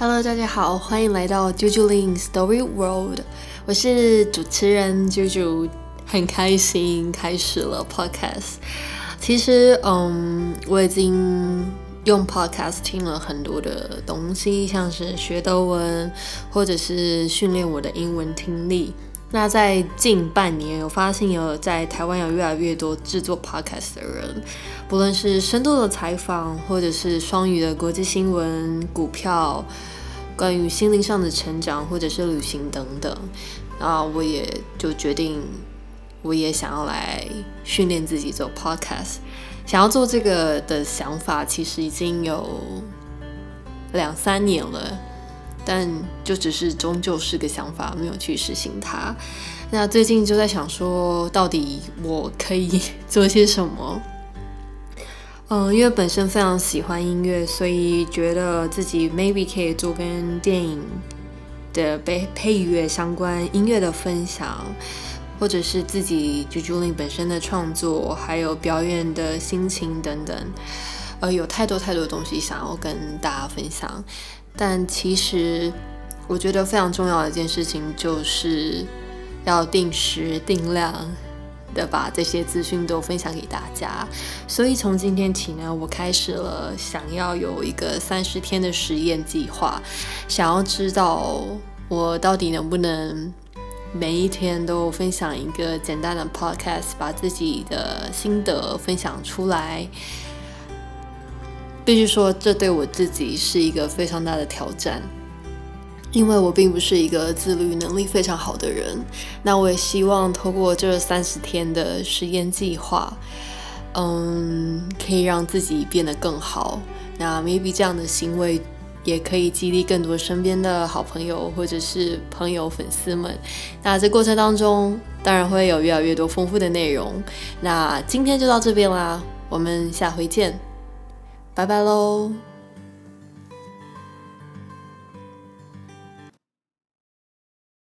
Hello，大家好，欢迎来到 Juju Lin Story World，我是主持人 Juju，很开心开始了 Podcast。其实，嗯，我已经用 Podcast 听了很多的东西，像是学德文，或者是训练我的英文听力。那在近半年，我发现有在台湾有越来越多制作 podcast 的人，不论是深度的采访，或者是双语的国际新闻、股票，关于心灵上的成长，或者是旅行等等。那，我也就决定，我也想要来训练自己做 podcast。想要做这个的想法，其实已经有两三年了。但就只是终究是个想法，没有去实行它。那最近就在想说，到底我可以做些什么？嗯，因为本身非常喜欢音乐，所以觉得自己 maybe 可以做跟电影的配配乐相关音乐的分享，或者是自己就 Julie 本身的创作，还有表演的心情等等。呃，有太多太多东西想要跟大家分享。但其实，我觉得非常重要的一件事情，就是要定时定量的把这些资讯都分享给大家。所以从今天起呢，我开始了想要有一个三十天的实验计划，想要知道我到底能不能每一天都分享一个简单的 podcast，把自己的心得分享出来。必须说，这对我自己是一个非常大的挑战，因为我并不是一个自律能力非常好的人。那我也希望透过这三十天的实验计划，嗯，可以让自己变得更好。那 maybe 这样的行为也可以激励更多身边的好朋友或者是朋友、粉丝们。那这过程当中，当然会有越来越多丰富的内容。那今天就到这边啦，我们下回见。拜拜喽。